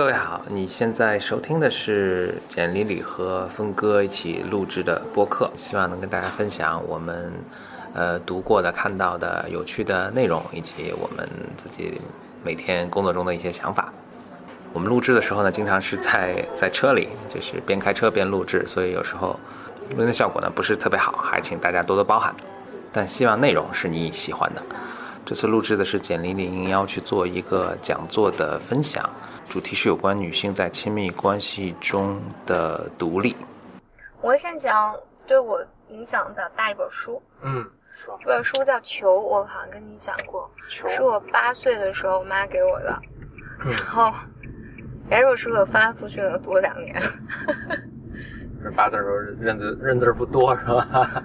各位好，你现在收听的是简丽丽和峰哥一起录制的播客，希望能跟大家分享我们呃读过的、看到的有趣的内容，以及我们自己每天工作中的一些想法。我们录制的时候呢，经常是在在车里，就是边开车边录制，所以有时候录音的效果呢不是特别好，还请大家多多包涵。但希望内容是你喜欢的。这次录制的是简丽丽应邀去做一个讲座的分享。主题是有关女性在亲密关系中的独立。我先讲对我影响比较大一本书。嗯，这本书叫《球》，我好像跟你讲过，是我八岁的时候我妈给我的。然后，这本书我翻来覆去的读了两年。这八字时候认字认字不多是吧？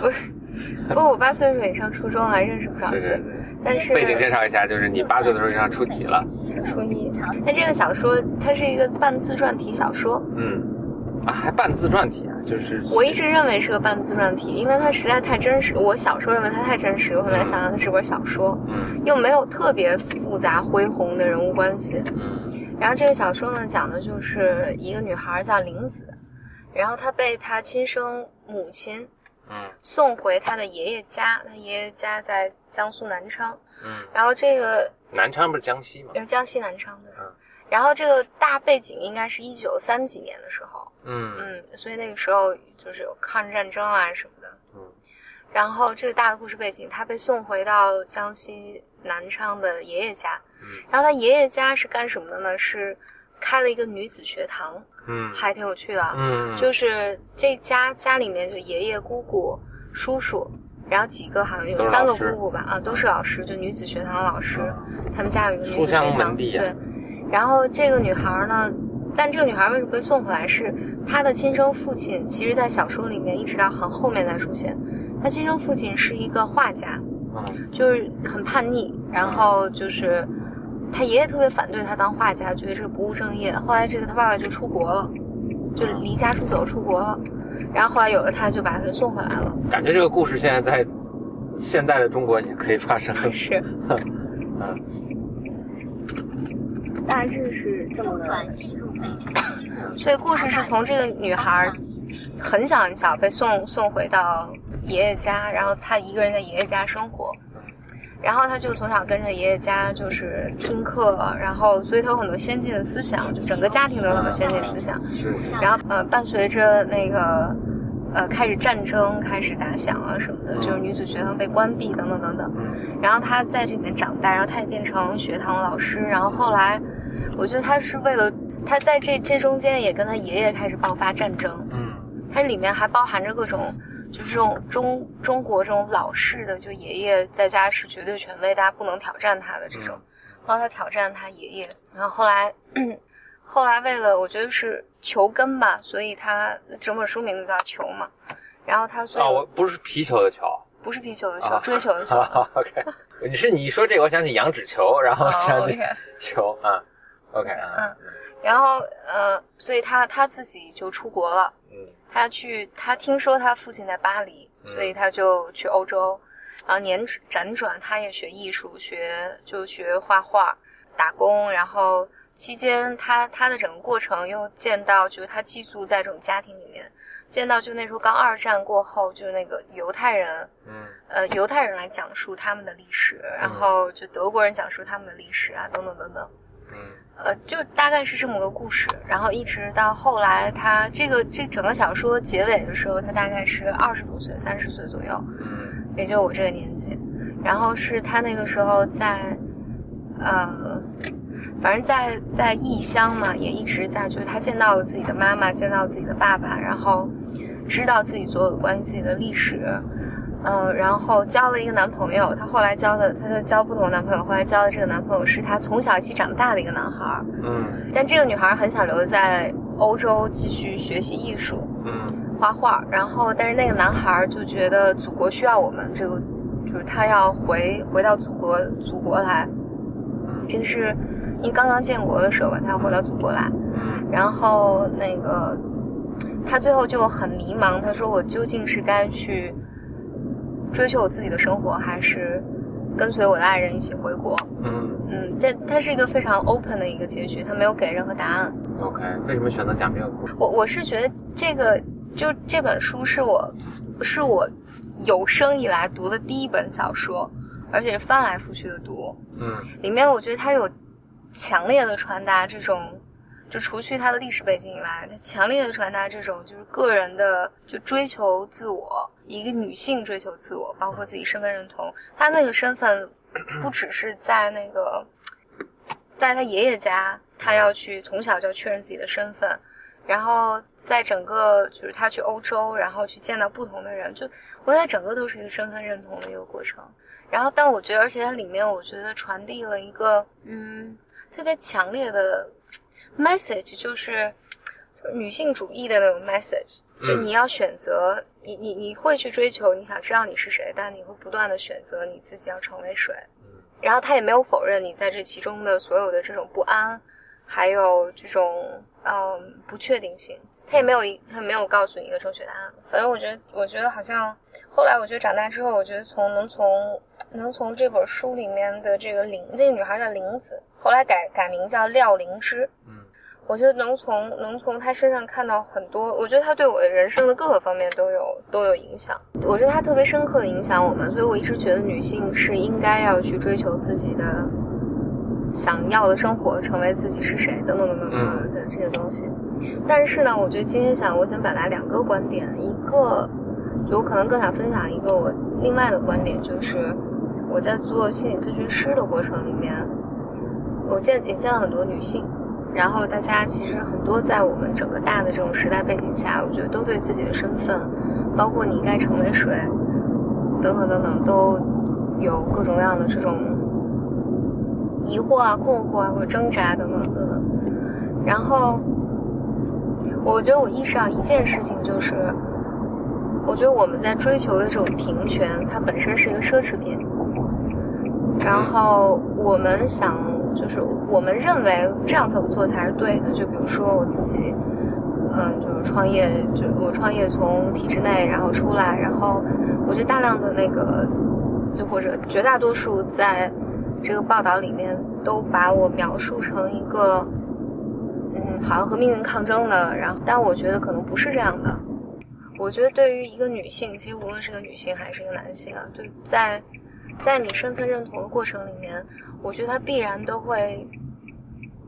不是，不过我八岁的时候也上初中了，认识不少字。但是背景介绍一下，就是你八岁的时候就上初几了？初一。那这个小说它是一个半自传体小说。嗯，啊，还半自传体啊？就是我一直认为是个半自传体，因为它实在太真实。我小时候认为它太真实，我后来想想它是本小说，嗯，又没有特别复杂恢宏的人物关系。嗯。然后这个小说呢，讲的就是一个女孩叫玲子，然后她被她亲生母亲。嗯，送回他的爷爷家，他爷爷家在江苏南昌。嗯，然后这个南昌不是江西吗？江西南昌对。嗯，然后这个大背景应该是一九三几年的时候。嗯嗯，所以那个时候就是有抗日战争啊什么的。嗯，然后这个大的故事背景，他被送回到江西南昌的爷爷家。嗯，然后他爷爷家是干什么的呢？是开了一个女子学堂。嗯，还挺有趣的。嗯，就是这家家里面就爷爷、姑姑、叔叔，然后几个好像有三个姑姑吧，啊，都是老师，就女子学堂的老师。他们家有一个女子学堂，对。然后这个女孩呢，但这个女孩为什么被送回来？是她的亲生父亲，其实在小说里面一直到很后面才出现。她亲生父亲是一个画家，就是很叛逆，然后就是。他爷爷特别反对他当画家，觉得这个不务正业。后来这个他爸爸就出国了，就离家出走出国了。然后后来有了他，就把他给送回来了。感觉这个故事现在在现在的中国也可以发生。是，嗯。大致是这么个。所以故事是从这个女孩很小很小被送送回到爷爷家，然后她一个人在爷爷家生活。然后他就从小跟着爷爷家，就是听课，然后所以他有很多先进的思想，就整个家庭都有很多先进思想。是。然后呃，伴随着那个呃开始战争开始打响啊什么的，就是女子学堂被关闭等等等等。然后他在这里面长大，然后他也变成学堂老师。然后后来，我觉得他是为了他在这这中间也跟他爷爷开始爆发战争。嗯。它里面还包含着各种。就是这种中中国这种老式的，就爷爷在家是绝对权威，大家不能挑战他的这种。然后他挑战他爷爷，然后后来，后来为了我觉得是求根吧，所以他整本书名字叫球嘛。然后他所以哦，我不是皮球的球，不是皮球的球，追求的球。OK，你是你说这个，我想起羊脂球，然后想起球啊。OK，嗯，然后呃，所以他他自己就出国了。嗯。他去，他听说他父亲在巴黎，所以他就去欧洲，然后年辗转，他也学艺术，学就学画画，打工，然后期间他他的整个过程又见到，就是他寄宿在这种家庭里面，见到就那时候刚二战过后，就是那个犹太人，嗯，呃，犹太人来讲述他们的历史，然后就德国人讲述他们的历史啊，等等等等。呃，就大概是这么个故事，然后一直到后来，他这个这整个小说结尾的时候，他大概是二十多岁，三十岁左右，嗯，也就我这个年纪。然后是他那个时候在，呃，反正在在异乡嘛，也一直在，就是他见到了自己的妈妈，见到自己的爸爸，然后知道自己所有的关于自己的历史。嗯，然后交了一个男朋友，她后来交的，她就交不同男朋友，后来交的这个男朋友是她从小一起长大的一个男孩嗯，但这个女孩很想留在欧洲继续学习艺术，嗯，画画。然后，但是那个男孩就觉得祖国需要我们，这个就是他要回回到祖国祖国来。这个是因为刚刚建国的时候吧，他要回到祖国来。然后那个他最后就很迷茫，他说：“我究竟是该去？”追求我自己的生活，还是跟随我的爱人一起回国。嗯嗯，这它是一个非常 open 的一个结局，它没有给任何答案。OK，为什么选择讲这个故事？我我是觉得这个就这本书是我是我有生以来读的第一本小说，而且是翻来覆去的读。嗯，里面我觉得它有强烈的传达这种。就除去它的历史背景以外，它强烈的传达这种就是个人的就追求自我，一个女性追求自我，包括自己身份认同。她那个身份不只是在那个，在她爷爷家，她要去从小就要确认自己的身份，然后在整个就是她去欧洲，然后去见到不同的人，就我觉得整个都是一个身份认同的一个过程。然后，但我觉得，而且它里面我觉得传递了一个嗯特别强烈的。message 就是女性主义的那种 message，就你要选择，你你你会去追求，你想知道你是谁，但你会不断的选择你自己要成为谁。然后他也没有否认你在这其中的所有的这种不安，还有这种嗯不确定性。他也没有一他没有告诉你一个正确答案。反正我觉得，我觉得好像后来我觉得长大之后，我觉得从能从能从这本书里面的这个林这个女孩叫林子，后来改改名叫廖灵芝。我觉得能从能从他身上看到很多，我觉得他对我的人生的各个方面都有都有影响。我觉得他特别深刻的影响我们，所以我一直觉得女性是应该要去追求自己的想要的生活，成为自己是谁等等等等等等的这些东西。但是呢，我觉得今天想，我想表达两个观点，一个就我可能更想分享一个我另外的观点，就是我在做心理咨询师的过程里面，我见也见了很多女性。然后大家其实很多在我们整个大的这种时代背景下，我觉得都对自己的身份，包括你应该成为谁，等等等等，都有各种各样的这种疑惑啊、困惑啊或者挣扎等等等等。然后，我觉得我意识到一件事情，就是我觉得我们在追求的这种平权，它本身是一个奢侈品。然后我们想。就是我们认为这样怎么做才是对的。就比如说我自己，嗯，就是创业，就我创业从体制内然后出来，然后我觉得大量的那个，就或者绝大多数在这个报道里面都把我描述成一个，嗯，好像和命运抗争的。然后，但我觉得可能不是这样的。我觉得对于一个女性，其实无论是个女性还是一个男性啊，对，在在你身份认同的过程里面。我觉得他必然都会，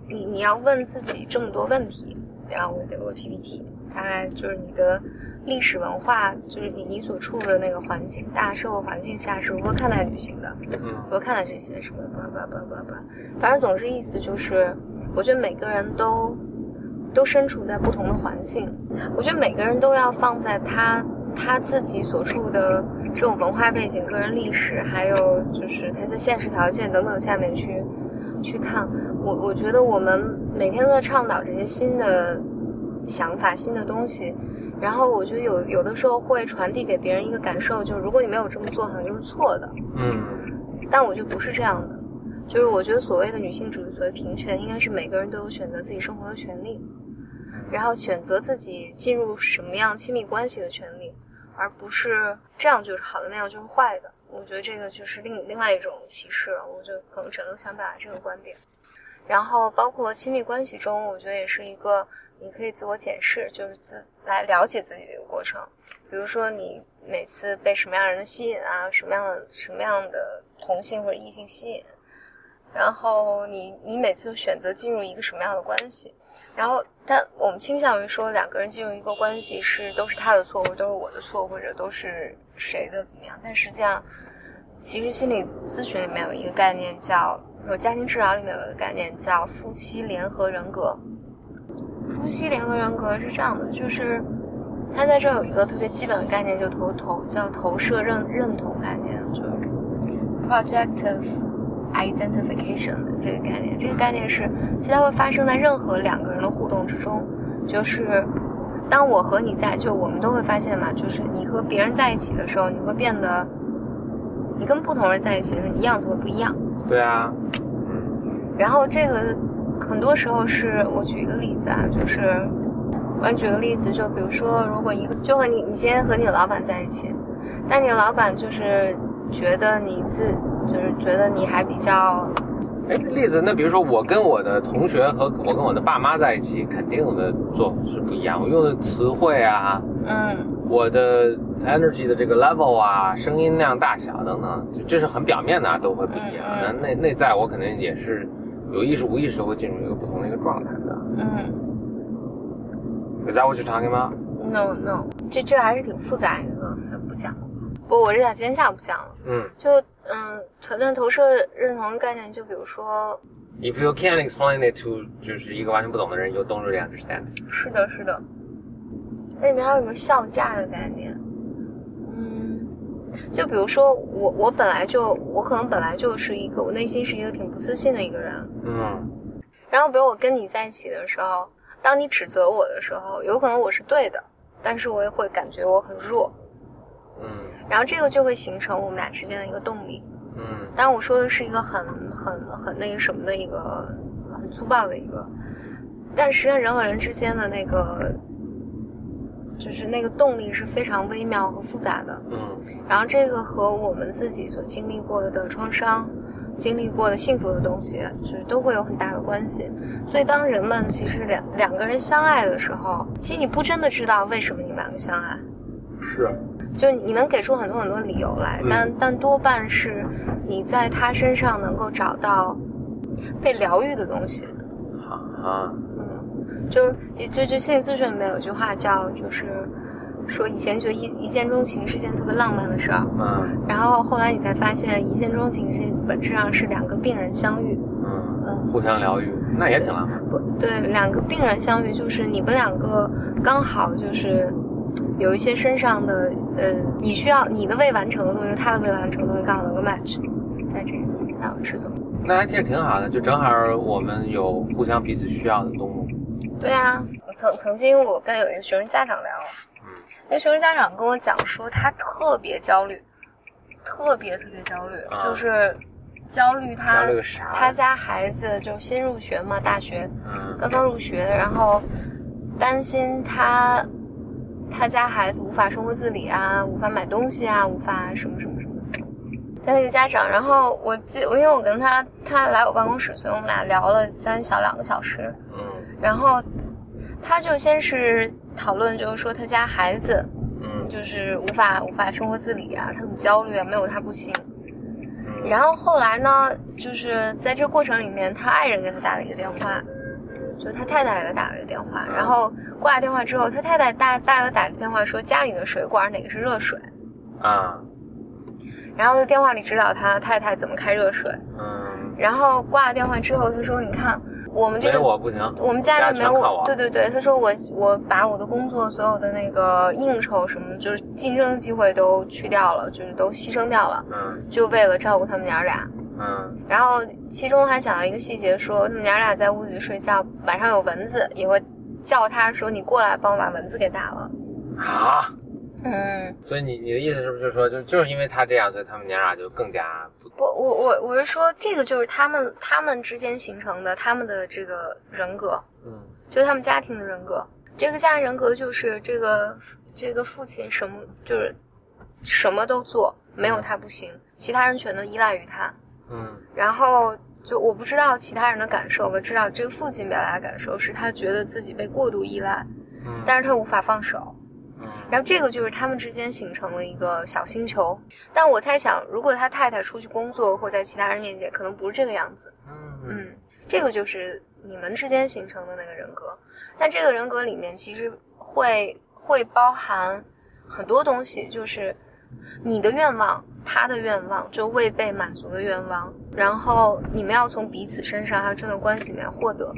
你你要问自己这么多问题，然后我有个 PPT，大概就是你的历史文化，就是你你所处的那个环境，大社会环境下是如何看待女性的，如何看待这些什么吧吧吧吧吧，反正总之意思就是，我觉得每个人都都身处在不同的环境，我觉得每个人都要放在他他自己所处的。这种文化背景、个人历史，还有就是他的现实条件等等下面去去看，我我觉得我们每天都在倡导这些新的想法、新的东西，然后我觉得有有的时候会传递给别人一个感受，就是如果你没有这么做，好像就是错的。嗯。但我就不是这样的，就是我觉得所谓的女性主义、所谓平权，应该是每个人都有选择自己生活的权利，然后选择自己进入什么样亲密关系的权利。而不是这样就是好的，那样就是坏的。我觉得这个就是另另外一种歧视了。我就可能只能想表达这个观点。然后包括亲密关系中，我觉得也是一个你可以自我检视，就是自来了解自己的一个过程。比如说你每次被什么样人的吸引啊，什么样的什么样的同性或者异性吸引，然后你你每次都选择进入一个什么样的关系。然后，但我们倾向于说，两个人进入一个关系是都是他的错，或者都是我的错，或者都是谁的怎么样？但实际上，其实心理咨询里面有一个概念叫，或家庭治疗里面有一个概念叫夫妻联合人格。夫妻联合人格是这样的，就是他在这有一个特别基本的概念，就投投叫投射认认同概念，就是 projective。Identification 的这个概念，这个概念是，其实它会发生在任何两个人的互动之中。就是，当我和你在，就我们都会发现嘛，就是你和别人在一起的时候，你会变得，你跟不同人在一起的时候，你样子会不一样。对啊。嗯然后这个很多时候是我举一个例子啊，就是我举个例子，就比如说，如果一个就和你，你今天和你的老板在一起，但你的老板就是觉得你自就是觉得你还比较。哎，例子，那比如说我跟我的同学和我跟我的爸妈在一起，肯定的做是不一样。我用的词汇啊，嗯，我的 energy 的这个 level 啊，声音量大小等等，就这是很表面的，都会不一样。那内内在我肯定也是有意识无意识会进入一个不同的一个状态的。嗯。Is that what you're talking about? No, no，这这还是挺复杂一个，不讲。不，我是想今天下午不讲了。嗯。就嗯，投但投射认同的概念，就比如说，If you can't explain it to，就是一个完全不懂的人，you don't really understand。是的，是的。那里面还有一个效价的概念。嗯，就比如说我，我本来就，我可能本来就是一个，我内心是一个挺不自信的一个人。嗯。然后，比如我跟你在一起的时候。当你指责我的时候，有可能我是对的，但是我也会感觉我很弱，嗯，然后这个就会形成我们俩之间的一个动力，嗯，当然我说的是一个很很很那个什么的一个很粗暴的一个，但实际上人和人之间的那个就是那个动力是非常微妙和复杂的，嗯，然后这个和我们自己所经历过的创伤。经历过的幸福的东西，就是都会有很大的关系。所以，当人们其实两两个人相爱的时候，其实你不真的知道为什么你们两个相爱。是。就你能给出很多很多理由来，但但多半是你在他身上能够找到被疗愈的东西。啊。嗯，就就就心理咨询里面有句话叫就是。说以前觉得一一见钟情是件特别浪漫的事儿，嗯，然后后来你才发现一见钟情这本质上是两个病人相遇，嗯嗯，互相疗愈，那也挺浪漫。不对，两个病人相遇就是你们两个刚好就是有一些身上的呃，你需要你的未完成的东西，他的未完成的东西刚好能够 match，在这个那我吃总。那还其实挺好的，就正好我们有互相彼此需要的东西。对啊，曾曾经我跟有一个学生家长聊。那学生家长跟我讲说，他特别焦虑，特别特别焦虑，就是焦虑他他家孩子就新入学嘛，大学，刚刚入学，然后担心他他家孩子无法生活自理啊，无法买东西啊，无法什么什么什么。他那个家长，然后我记，因为我跟他他来我办公室，所以我们俩聊了三小两个小时。嗯，然后他就先是。讨论就是说他家孩子，嗯，就是无法无法生活自理啊，他很焦虑啊，没有他不行。然后后来呢，就是在这个过程里面，他爱人给他打了一个电话，就他太太给他打了个电话，然后挂了电话之后，他太太大大给他打个电话说家里的水管哪个是热水啊，然后在电话里指导他太太怎么开热水，嗯，然后挂了电话之后，他说你看。我们这个我不行，我们家里没有我。对对对，他说我我把我的工作所有的那个应酬什么，就是竞争的机会都去掉了，就是都牺牲掉了。嗯。就为了照顾他们娘俩。嗯。然后其中还讲到一个细节，说他们娘俩在屋子里睡觉，晚上有蚊子，也会叫他说你过来帮我把蚊子给打了。啊。嗯，所以你你的意思是不是就是说，就就是因为他这样，所以他们娘俩就更加不？不，我我我是说，这个就是他们他们之间形成的他们的这个人格，嗯，就是他们家庭的人格。这个家庭人格就是这个这个父亲什么就是什么都做，没有他不行，其他人全都依赖于他，嗯。然后就我不知道其他人的感受，我知道这个父亲表达的感受是他觉得自己被过度依赖，嗯，但是他无法放手。然后这个就是他们之间形成了一个小星球，但我猜想，如果他太太出去工作或在其他人面前，可能不是这个样子。嗯嗯，这个就是你们之间形成的那个人格。但这个人格里面其实会会包含很多东西，就是你的愿望、他的愿望，就未被满足的愿望，然后你们要从彼此身上还有这段关系里面获得。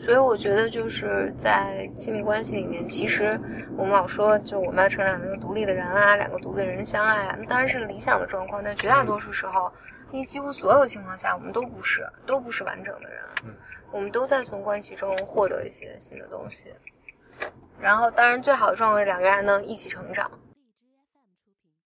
所以我觉得就是在亲密关系里面，其实我们老说，就我们要成长成一个独立的人啊，两个独立的人相爱啊，那当然是理想的状况。但绝大多数时候，因为几乎所有情况下，我们都不是，都不是完整的人。嗯，我们都在从关系中获得一些新的东西。然后，当然最好的状况是两个人能一起成长。